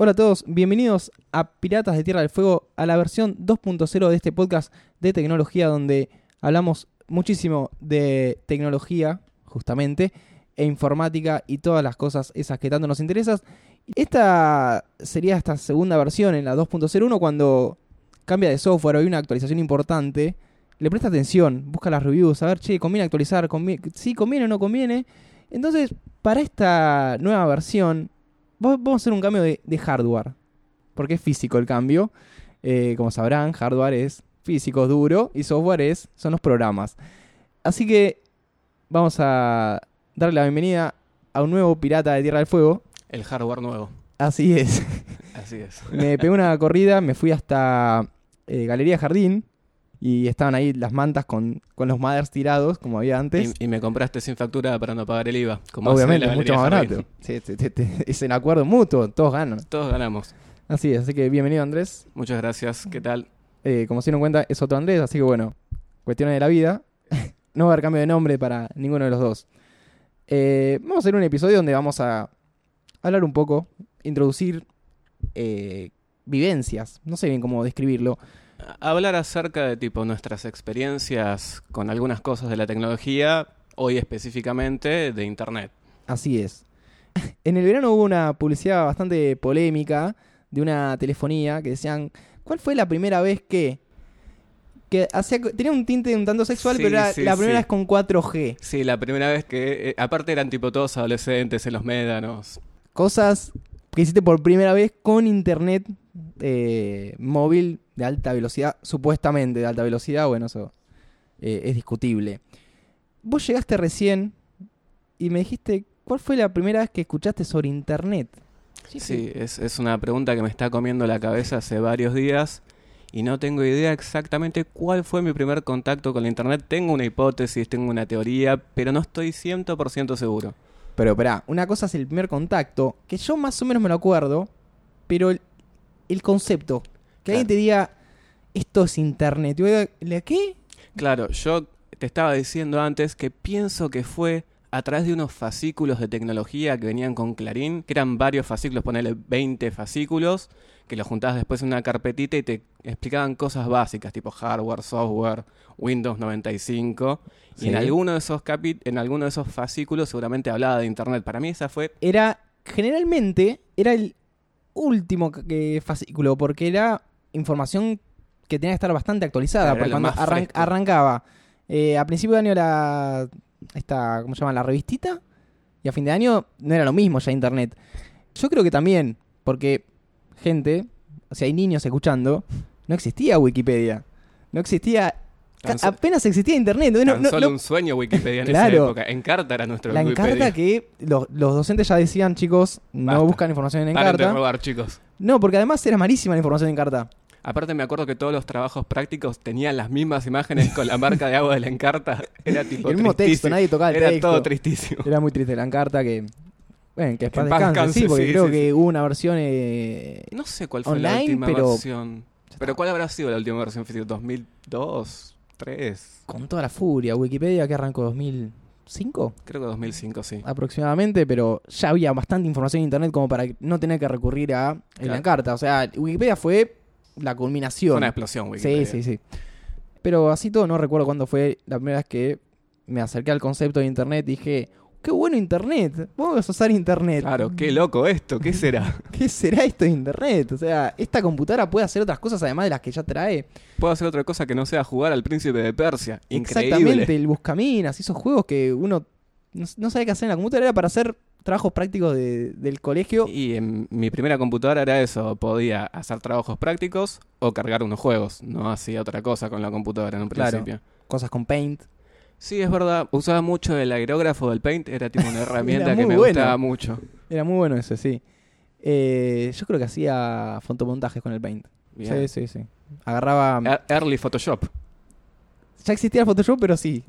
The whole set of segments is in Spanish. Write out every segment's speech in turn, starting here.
Hola a todos, bienvenidos a Piratas de Tierra del Fuego, a la versión 2.0 de este podcast de tecnología donde hablamos muchísimo de tecnología, justamente, e informática y todas las cosas esas que tanto nos interesan. Esta sería esta segunda versión en la 2.01 cuando cambia de software o hay una actualización importante, le presta atención, busca las reviews, a ver, che, conviene actualizar, conviene, sí, conviene o no conviene. Entonces, para esta nueva versión, vamos a hacer un cambio de, de hardware, porque es físico el cambio. Eh, como sabrán, hardware es físico, duro, y software es, son los programas. Así que vamos a darle la bienvenida a un nuevo pirata de Tierra del Fuego. El hardware nuevo. Así es. Así es. me pegué una corrida, me fui hasta eh, Galería Jardín y estaban ahí las mantas con, con los mothers tirados, como había antes. Y, y me compraste sin factura para no pagar el IVA. Como Obviamente, es mucho más barato. Sí, te- te- te- es en acuerdo mutuo, todos ganan. Todos ganamos. Así es, así que bienvenido Andrés. Muchas gracias. ¿Qué tal? Eh, como se dieron cuenta, es otro Andrés, así que bueno, cuestiones de la vida. no va a haber cambio de nombre para ninguno de los dos. Eh, vamos a hacer un episodio donde vamos a hablar un poco, introducir eh, vivencias. No sé bien cómo describirlo. Hablar acerca de tipo nuestras experiencias con algunas cosas de la tecnología, hoy específicamente de internet. Así es. En el verano hubo una publicidad bastante polémica de una telefonía que decían, ¿cuál fue la primera vez que... que hacía, tenía un tinte un tanto sexual, Sí, pero era sí, la primera sí. vez con 4G. Sí, la primera vez que... eh, aparte eran tipo todos adolescentes en los médanos. Cosas que hiciste por primera vez con internet eh, móvil de alta velocidad, supuestamente de alta velocidad, bueno, eso eh, es discutible. Vos llegaste recién y me dijiste, ¿cuál fue la primera vez que escuchaste sobre internet? Sí, es, es una pregunta que me está comiendo la cabeza hace varios días y no tengo idea exactamente cuál fue mi primer contacto con la internet. Tengo una hipótesis, tengo una teoría, pero no estoy 100% seguro. Pero esperá, una cosa es el primer contacto, que yo más o menos me lo acuerdo, pero el, el concepto, que alguien te diga, esto es internet, y vos digas, ¿la qué? Claro, yo te estaba diciendo antes que pienso que fue a través de unos fascículos de tecnología que venían con Clarín, que eran varios fascículos, ponele 20 fascículos, que los juntabas después en una carpetita y te explicaban cosas básicas, tipo hardware, software, Windows 95. Sí. Y en alguno de esos capi- en alguno de esos fascículos seguramente hablaba de internet. Para mí esa fue Era, generalmente, era el último fascículo, porque era información que tenía que estar bastante actualizada, Claro, porque cuando arran- arrancaba, eh, a principio de año era esta, ¿cómo se llama? La revistita, y a fin de año no era lo mismo ya internet. Yo creo que también, porque gente, o sea, hay niños escuchando, no existía Wikipedia, no existía, apenas existía internet, no- tan no- solo no- un sueño Wikipedia en Claro. esa época. Encarta era nuestro la Wikipedia. encarta que los, los docentes ya decían, chicos, no buscan información en Paren de encarta. robar, chicos. No, porque además era malísima la información en carta. Aparte me acuerdo que todos los trabajos prácticos tenían las mismas imágenes con la marca de agua de la encarta. Era tipo el mismo texto, nadie tocaba el Era texto. todo tristísimo. Era muy triste la encarta que. Bueno, que Que paz descanse, descanse, sí, porque sí, creo sí, que hubo una versión. eh, No sé cuál fue la última pero- versión. Pero ¿cuál habrá sido la última versión física? ¿2002? ¿3? con toda la furia. Wikipedia que arrancó 2005 Creo que 2005, sí. aproximadamente, pero ya había bastante información en internet como para no tener que recurrir a en la encarta. O sea, Wikipedia fue la Fue culminación. una explosión, Wikipedia. Sí, sí, sí. Pero así todo, no recuerdo cuándo fue la primera vez que me acerqué al concepto de internet y dije, qué bueno internet, vamos a usar internet. Claro, qué loco esto, ¿qué será? ¿Qué será esto de internet? O sea, esta computadora puede hacer otras cosas además de las que ya trae. Puedo hacer otra cosa que no sea jugar al príncipe de Persia. Increíble. Exactamente, el buscaminas, esos juegos que uno no, no sabe qué hacer en la computadora era para hacer trabajos prácticos de- del colegio. Y en mi primera computadora era eso, podía hacer trabajos prácticos o cargar unos juegos. No hacía otra cosa con la computadora en un Claro. principio. Cosas con Paint. Sí, es verdad. Usaba mucho el aerógrafo del Paint. Era tipo una herramienta que me bueno. gustaba mucho. Era muy bueno ese, sí. Eh, yo creo que hacía fotomontajes con el Paint. Bien. Sí, sí, sí. Agarraba. E- Early Photoshop. Ya existía el Photoshop, pero sí.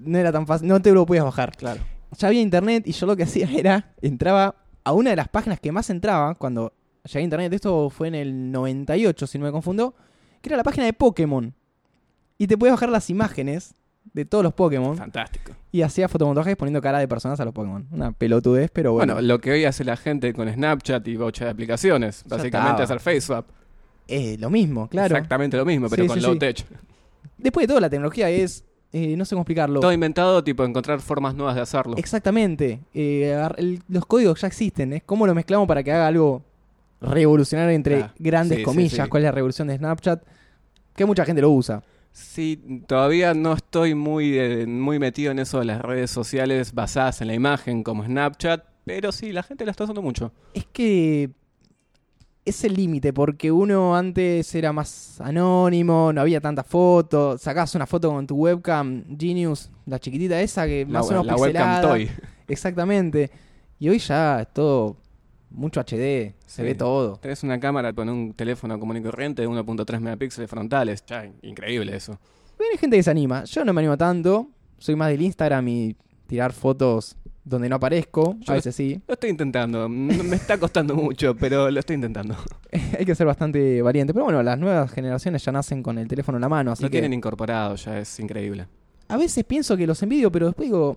No era tan fácil. No te lo podías bajar. Claro. Ya había internet y yo lo que hacía era. Entraba a una de las páginas que más entraba cuando llegué a internet. Esto fue en el 98, si no me confundo. Que era la página de Pokémon. Y te podías bajar las imágenes de todos los Pokémon. Fantástico. Y hacía fotomontajes poniendo cara de personas a los Pokémon. Una pelotudez, pero bueno. Bueno, lo que hoy hace la gente con Snapchat y bocha de aplicaciones. Ya Básicamente estaba. hacer FaceSwap. eh, lo mismo, claro. Exactamente lo mismo, pero Sí, con sí, low sí. tech. Después de todo, la tecnología es. eh, no sé cómo explicarlo. Todo inventado, tipo encontrar formas nuevas de hacerlo. Exactamente. Eh, el- los códigos ya existen. Es cómo lo mezclamos para que haga algo revolucionario entre Ah, grandes comillas. ¿Cuál es la revolución de Snapchat? Que mucha gente lo usa. Sí, todavía no estoy muy, eh, muy metido en eso de las redes sociales basadas en la imagen como Snapchat, pero sí, la gente la está usando mucho. Es que es el límite, porque uno antes era más anónimo, no había tantas fotos. Sacabas una foto con tu webcam Genius, la chiquitita esa que La, más o menos la webcam pixelada. Toy. Exactamente. Y hoy ya es todo mucho HD, se Sí. ve todo. Tenés una cámara con un teléfono común y corriente de 1.3 megapíxeles frontales. Ya, increíble eso. Bueno, hay gente que se anima. Yo no me animo tanto. Soy más del Instagram y tirar fotos donde no aparezco. Yo A veces sí. Lo estoy intentando. Me está costando mucho, pero lo estoy intentando. hay que ser bastante valiente. Pero bueno, las nuevas generaciones ya nacen con el teléfono en la mano. Así Lo que tienen incorporado, ya es increíble. a veces pienso que los envidio, pero después digo,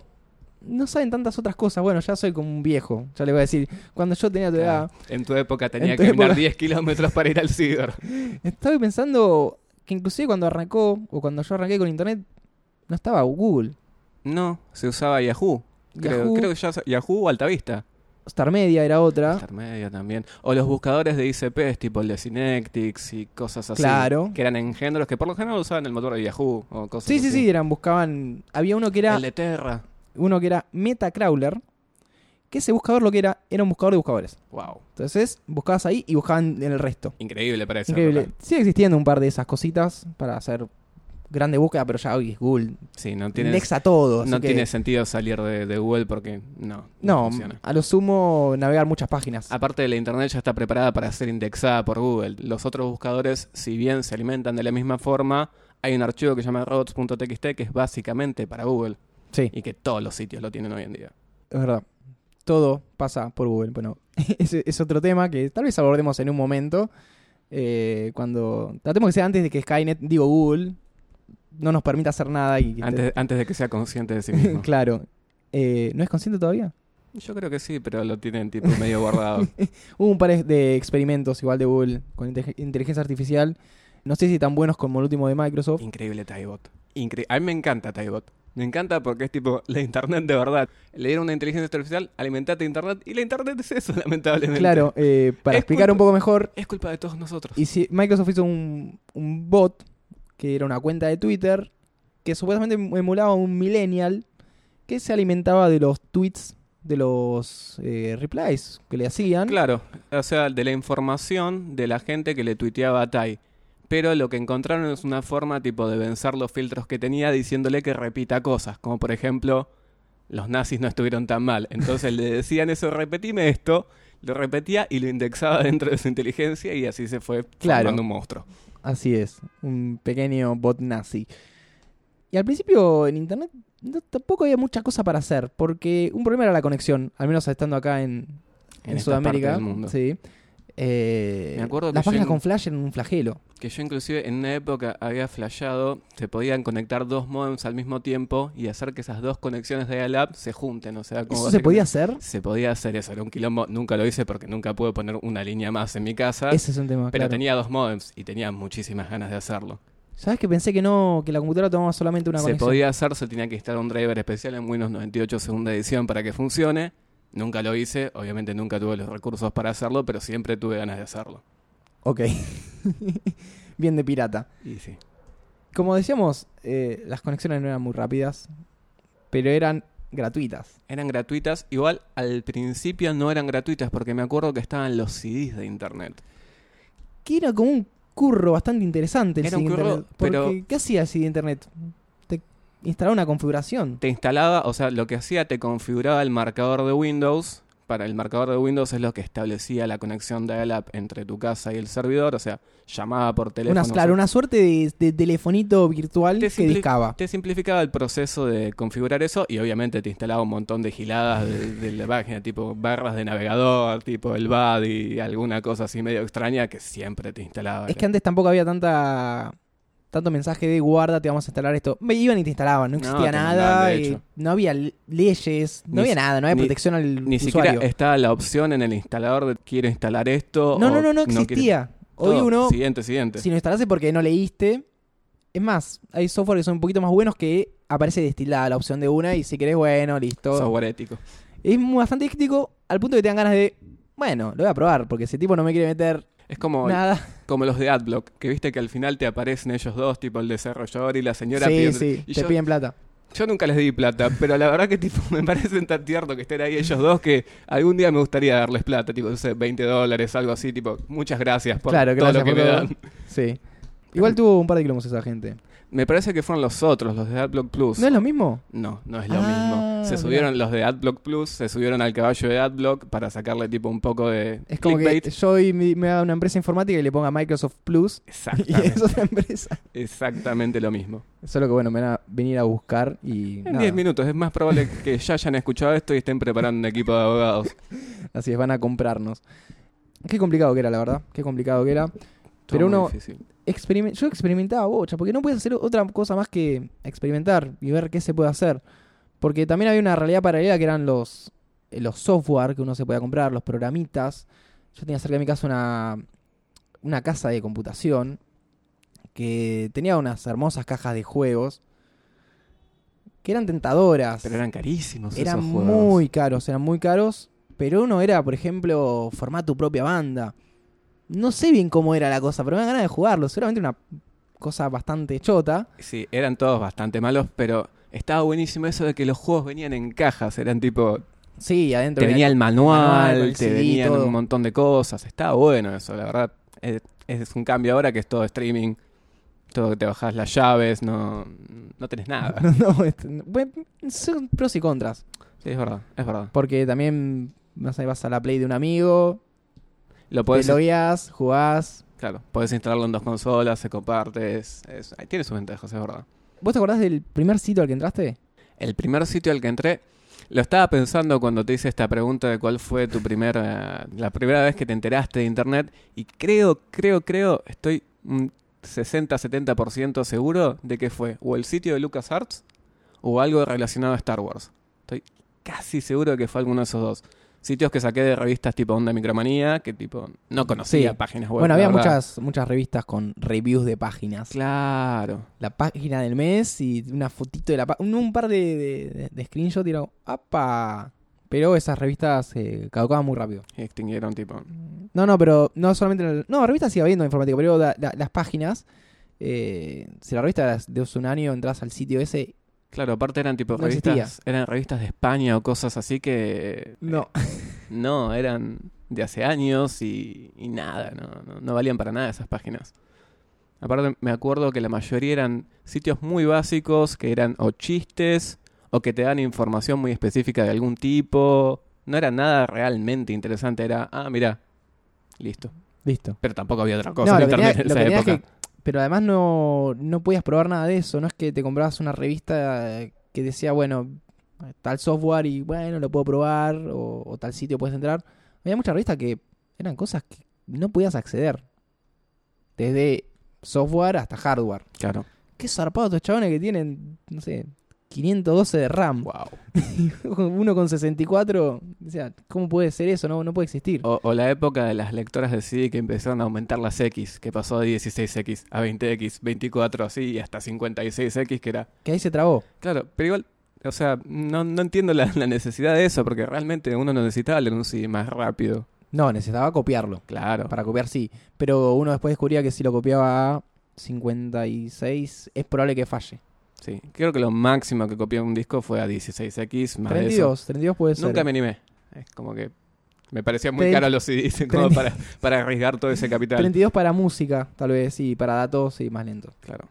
no saben tantas otras cosas. Bueno, ya soy como un viejo. Ya le voy a decir, cuando yo tenía tu edad, En tu época tenía tu que caminar época. 10 kilómetros para ir al ciber. estaba pensando que inclusive cuando arrancó, o cuando yo arranqué con internet, no estaba Google. No, se usaba Yahoo. Creo, Yahoo. creo que ya Yahoo o Altavista. Star Media era otra. Star Media también. O los buscadores de ICPs, tipo el de Synectics y cosas así. Claro. Que eran engendros que por lo general usaban el motor de Yahoo o cosas Sí, sí, así. sí, eran, buscaban. Había uno que era. El de Terra. Uno que era Metacrawler, que ese buscador lo que era, era un buscador de buscadores. Wow. Entonces, buscabas ahí y buscaban en el resto. Increíble para esa Increíble. Sigue existiendo un par de esas cositas para hacer grande búsqueda, pero ya hoy es Google. Sí, no tiene, Indexa todo. no que- tiene sentido salir de, de Google porque no, no, No, funciona. a lo sumo navegar muchas páginas. Aparte de la internet ya está preparada para ser indexada por Google. Los otros buscadores, si bien se alimentan de la misma forma, hay un archivo que se llama robots.txt que es básicamente para Google Sí, y que todos los sitios lo tienen hoy en día. es verdad. Todo pasa por Google. Bueno, ese es otro tema que tal vez abordemos en un momento. eh, cuando tratemos que sea antes de que Skynet, digo Google, no nos permita hacer nada y Antes, antes de que sea consciente de sí mismo. claro. Eh, ¿No es consciente todavía? Yo creo que sí, pero lo tienen tipo medio guardado. Hubo un par de experimentos igual de Google con inte- inteligencia artificial. No sé si tan buenos como el último de Microsoft. Increíble Tybot. Incre- a mí me encanta Tybot. Me encanta porque es tipo la internet de verdad. Le dieron una inteligencia artificial, alimentate internet y la internet es eso, lamentablemente. Claro, eh, para Es explicar culpa- un poco mejor, Es culpa de todos nosotros. y si Microsoft hizo un, un bot que era una cuenta de Twitter que supuestamente emulaba un millennial que se alimentaba de los tweets de los eh, replies que le hacían. Claro, o sea, de la información de la gente que le tuiteaba a Tai. Pero lo que encontraron es una forma tipo de vencer los filtros que tenía diciéndole que repita cosas, como por ejemplo, los nazis no estuvieron tan mal. Entonces le decían eso, repetime esto, lo repetía y lo indexaba dentro de su inteligencia y así se fue Claro. formando un monstruo. Así es, un pequeño bot nazi. Y al principio en internet no- tampoco había mucha cosa para hacer, porque un problema era la conexión, al menos estando acá en, En Sudamérica. parte del mundo. Sí. Eh, Me acuerdo que las páginas con Flash eran un flagelo. Que yo inclusive en una época había flashado, se podían conectar dos modems al mismo tiempo y hacer que esas dos conexiones de dial-up se junten. O sea, como ¿Eso se podía hacer? Se podía hacer eso, era un quilombo. Nunca lo hice porque nunca pude poner una línea más en mi casa. Ese es un tema, pero claro. tenía dos modems y tenía muchísimas ganas de hacerlo. ¿Sabes que pensé que no, que la computadora tomaba solamente una se conexión? podía hacer, se tenía que instalar un driver especial en Windows 98 segunda edición para que funcione. Nunca lo hice, obviamente nunca tuve los recursos para hacerlo, pero siempre tuve ganas de hacerlo. Ok. Bien de pirata. Y sí. Como decíamos, eh, las conexiones no eran muy rápidas, pero eran gratuitas. Eran gratuitas, igual al principio no eran gratuitas porque me acuerdo que estaban los CDs de internet. Que era como un curro bastante interesante el Era un curro, internet. Porque, pero- ¿qué hacía el CD internet? Te instalaba una configuración. Te instalaba, o sea, lo que hacía te configuraba el marcador de Windows para el marcador de Windows es lo que establecía la conexión de dial-up entre tu casa y el servidor, o sea, llamaba por teléfono. Una, claro, una suerte de, de telefonito virtual Te que discaba. Te simplificaba el proceso de configurar eso y obviamente te instalaba un montón de giladas de, de la página, tipo barras de navegador, tipo el BAD y alguna cosa así medio extraña que siempre te instalaba. Es que antes tampoco había tanta tanto mensaje de guarda, te vamos a instalar esto. Me iban y te instalaban, no No, existía nada, y no había leyes, no Ni había nada, no había ni- protección al Ni siquiera usuario. estaba la opción en el instalador de quiero instalar esto. No, o no, no, no existía. Hoy Todo. uno, Siguiente, siguiente. si lo instalaste porque no leíste, es más, hay software que son un poquito más buenos que aparece destilada la opción de una y si querés, bueno, listo. Software ético. Es bastante crítico al punto que te dan ganas de, bueno, lo voy a probar porque ese tipo no me quiere meter Es como, nada. como los de Adblock, que viste que al final te aparecen ellos dos, tipo el desarrollador y la señora. Sí, pidiendo- sí, y te yo, piden plata. yo nunca les di plata, pero la verdad que tipo me parecen tan tiernos que estén ahí ellos dos que algún día me gustaría darles plata, tipo, no sé, 20 dólares, algo así, tipo, muchas gracias por Claro, todo gracias lo que me todo. dan. Sí. Igual tuvo un par de kilómetros esa gente. Me parece que fueron los otros, los de AdBlock Plus. ¿No es lo mismo? No, no es lo Ah, mismo. Se mirá. subieron los de AdBlock Plus, se subieron al caballo de AdBlock para sacarle tipo un poco de Es como clickbait. que yo y me, me haga una empresa informática y le ponga Microsoft Plus y Exactamente, es otra empresa. exactamente lo mismo. Solo que bueno, me van a venir a buscar y En nada. 10 minutos es más probable que ya hayan escuchado esto y estén preparando un equipo de abogados. Así es, van a comprarnos. Qué complicado que era, la verdad. Qué complicado que era. Todo Pero muy uno- difícil. Experime- yo experimentaba bocha, porque no puedes hacer otra cosa más que experimentar y ver qué se puede hacer. Porque también había una realidad paralela que eran los, eh, los software que uno se podía comprar, los programitas. Yo tenía cerca de mi casa una, una casa de computación que tenía unas hermosas cajas de juegos que eran tentadoras. Pero eran carísimos Eran esos juegos. muy caros, eran muy caros. Pero uno era, por ejemplo, formar tu propia banda. No sé bien cómo era la cosa, pero me da ganas de jugarlo. Seguramente una cosa bastante chota. Sí, eran todos bastante malos, pero estaba buenísimo eso de que los juegos venían en cajas. Eran tipo, Sí, adentro te venía el manual, manual, con el te CD, venían todo. un montón de cosas. Estaba bueno eso, la verdad. Es, es un cambio ahora que es todo streaming. Todo que te bajas las llaves, no, no tenés nada. No, este, no, bueno, son pros y contras. Sí, es verdad, es verdad. Porque también no sé, vas a la play de un amigo, Lo te podés, logueas, jugás. claro, podés instalarlo en dos consolas, se comparte, es- es- tiene sus ventajas, es verdad. ¿Vos te acordás del primer sitio al que entraste? El primer sitio al que entré, lo estaba pensando cuando te hice esta pregunta de cuál fue tu primera, la primera vez que te enteraste de internet y creo, creo, creo, estoy un 60-70% seguro de que fue o el sitio de LucasArts o algo relacionado a Star Wars. Estoy casi seguro de que fue alguno de esos dos. Sitios que saqué de revistas tipo Onda Micromanía, que tipo no conocía Sí. páginas web. bueno, había verdad. muchas, muchas revistas con reviews de páginas. Claro. la página del mes y una fotito de la página. Un par de, de, de, de screenshot y era, ¡apa! Pero esas revistas se caducaban muy rápido. Y extinguieron tipo. No, no, pero no solamente. el- no, revistas sigue habiendo informática, pero la- la- las páginas. eh, si la revista de hace un año, entras al sitio ese. Claro, aparte eran tipo No revistas, existía. eran revistas de España o cosas así que No. no, eran de hace años y, y nada, no, no, no valían para nada esas páginas. Aparte me acuerdo que la mayoría eran sitios muy básicos, que eran o chistes o que te dan información muy específica de algún tipo. No era nada realmente interesante, era, ah, mira, listo. Listo. Pero tampoco había otra cosa en internet en esa época. que- pero además no, no podías probar nada de eso. No es que te comprabas una revista eh, que decía, bueno, tal software y bueno, lo puedo probar o, o tal sitio puedes entrar. Había muchas revistas que eran cosas que no podías acceder. Desde software hasta hardware. Claro. Qué zarpados estos chabones que tienen, no sé, 512 de RAM. Wow. Uno con 64. O sea, ¿cómo puede ser eso? No, no puede existir. O, o la época de las lectoras de CD que empezaron a aumentar las X, que pasó de 16X a 20X, 24 así y hasta 56X, que era... Que ahí se trabó. Claro, pero igual, o sea, no, no entiendo la, la necesidad de eso, porque realmente uno no necesitaba leer un CD más rápido. No, necesitaba copiarlo. Claro. Para copiar sí. Pero uno después descubría que si lo copiaba a 56 es probable que falle. Sí, creo que lo máximo que copié un disco fue a 16X, más de 32, 32 puede eso. ser. Nunca me animé. Es como que me parecía muy Tre- caro los CDs como para, para arriesgar todo ese capital. 32 para música, tal vez, y para datos, sí, más lento. Claro.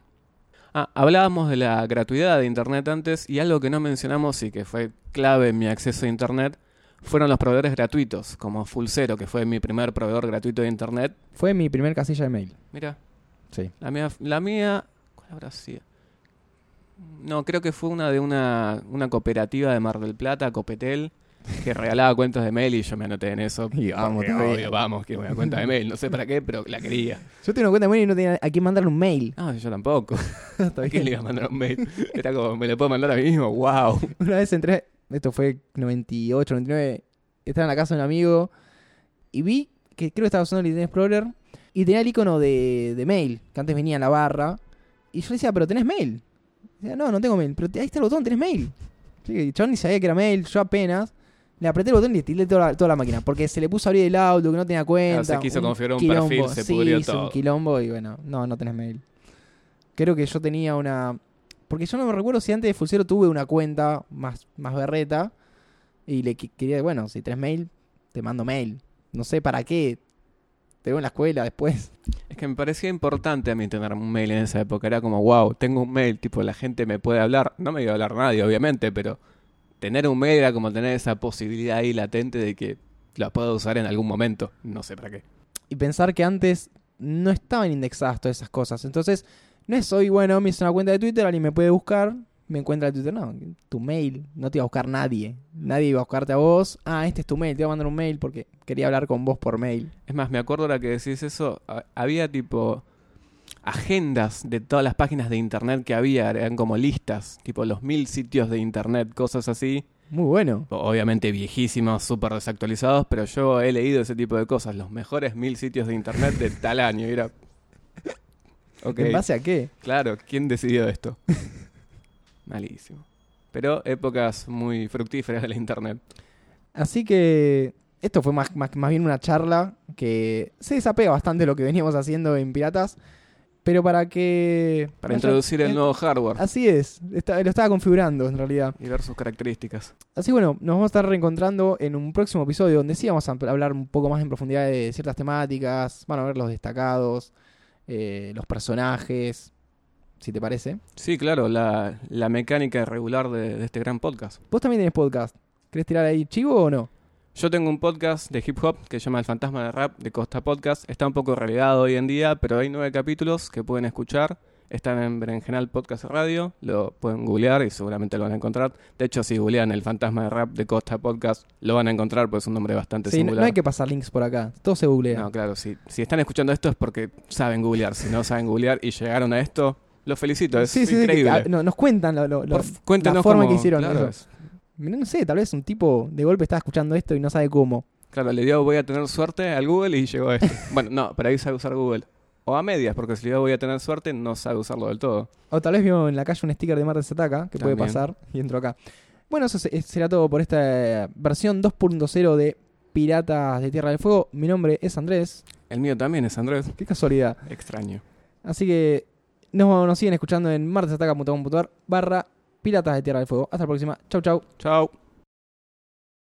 Ah, hablábamos de la gratuidad de Internet antes y algo que no mencionamos y que fue clave en mi acceso a Internet fueron los proveedores gratuitos, como Fullzero, que fue mi primer proveedor gratuito de internet. Fue mi primer casilla de mail. Mira, Sí. la mía, la mía, ¿cuál habrá sido? No, creo que fue una de una, una cooperativa de Mar del Plata, Copetel, que regalaba cuentas de mail y yo me anoté en eso. Y vamos porque, obvio, vamos, quiero una cuenta de mail, no sé para qué, pero la quería. Yo tengo cuenta de mail y no tenía a quién mandarle un mail. No, yo tampoco. ¿A quién le iba a mandar un mail? Era como, me lo puedo mandar a mí mismo, wow. Una vez entré, esto fue 98, 99, estaba en la casa de un amigo y vi que creo que estaba usando el Internet Explorer y tenía el icono de, de mail, que antes venía en la barra. Y yo le decía, pero tenés mail. Decía, no, no tengo mail, pero ahí está el botón, tenés mail. Yo ni sabía que era mail, yo apenas le apreté el botón y le tiré toda la, toda la máquina. Porque se le puso a abrir el auto, que no tenía cuenta. Se quiso configurar un quilombo. perfil, se sí, pudrió hizo todo. un quilombo y bueno, no, no tenés mail. Creo que yo tenía una... Porque yo no me recuerdo si antes de Fulcero tuve una cuenta más, más berreta y le qui- quería, bueno, si tenés mail, te mando mail. No sé para qué. Te veo en la escuela después. Es que me parecía importante a mí tener un mail en esa época. Era como, wow, tengo un mail, tipo, la gente me puede hablar. No me iba a hablar nadie, obviamente, pero tener un mail era como tener esa posibilidad ahí latente de que la puedo usar en algún momento. No sé para qué. Y pensar que antes no estaban indexadas todas esas cosas. Entonces, no es hoy, bueno, me hice una cuenta de Twitter, alguien me puede buscar, me encuentra en Twitter. No, tu mail, no te iba a buscar nadie. Nadie iba a buscarte a vos. Ah, este es tu mail, te voy a mandar un mail porque quería hablar con vos por mail. Es más, me acuerdo ahora que decís eso, ha- había tipo agendas de todas las páginas de internet que había, eran como listas, tipo los mil sitios de internet, cosas así. Muy bueno. Obviamente viejísimos, súper desactualizados, pero yo he leído ese tipo de cosas, los mejores mil sitios de internet de tal año. Y era... ¿En base a qué? claro, ¿quién decidió esto? Malísimo. Pero épocas muy fructíferas de la internet. Así que esto fue más, más, más bien una charla que se desapega bastante de lo que veníamos haciendo en Piratas. Pero para que... Para introducir el nuevo hardware Así es, está- lo estaba configurando en realidad. y ver sus características. Así bueno, nos vamos a estar reencontrando en un próximo episodio donde sí vamos a hablar un poco más en profundidad de ciertas temáticas, van a ver los destacados, eh, los personajes, si te parece. Sí, claro, la, la mecánica regular de, de este gran podcast. Vos también tenés podcast. ¿Querés tirar ahí chivo o no? Yo tengo un podcast de hip hop que se llama El Fantasma de Rap de Costa Podcast. Está un poco relegado hoy en día, pero hay nueve capítulos que pueden escuchar. Están en Berenjenal Podcast Radio, lo pueden googlear y seguramente lo van a encontrar. De hecho, si googlean El Fantasma de Rap de Costa Podcast, lo van a encontrar, pues es un nombre bastante Sí, no hay que pasar links por acá, todo se googlea. No, claro, si, si están escuchando esto es porque saben googlear. Si no saben googlear y llegaron a esto, los felicito, es sí, sí, sí, que- increíble. ah, no, nos cuentan lo, lo- lo- la forma cómo- que hicieron. claro, eso. No sé, tal vez un tipo de golpe está escuchando esto y no sabe cómo. Claro, le dio voy a tener suerte al Google y llegó a esto. bueno, no, pero ahí sabe usar Google. O a medias, porque si le dio voy a tener suerte, no sabe usarlo del todo. O tal vez vio en la calle un sticker de Marte se ataca, que puede pasar, y entró acá. Bueno, eso se- será todo por esta versión 2.0 de Piratas de Tierra del Fuego. Mi nombre es Andrés. El mío también es Andrés. Qué casualidad. Extraño. Así que nos, nos siguen escuchando en martesataca.com.ar barra Piratas de Tierra del Fuego. Hasta la próxima. Chau, chau. Chao.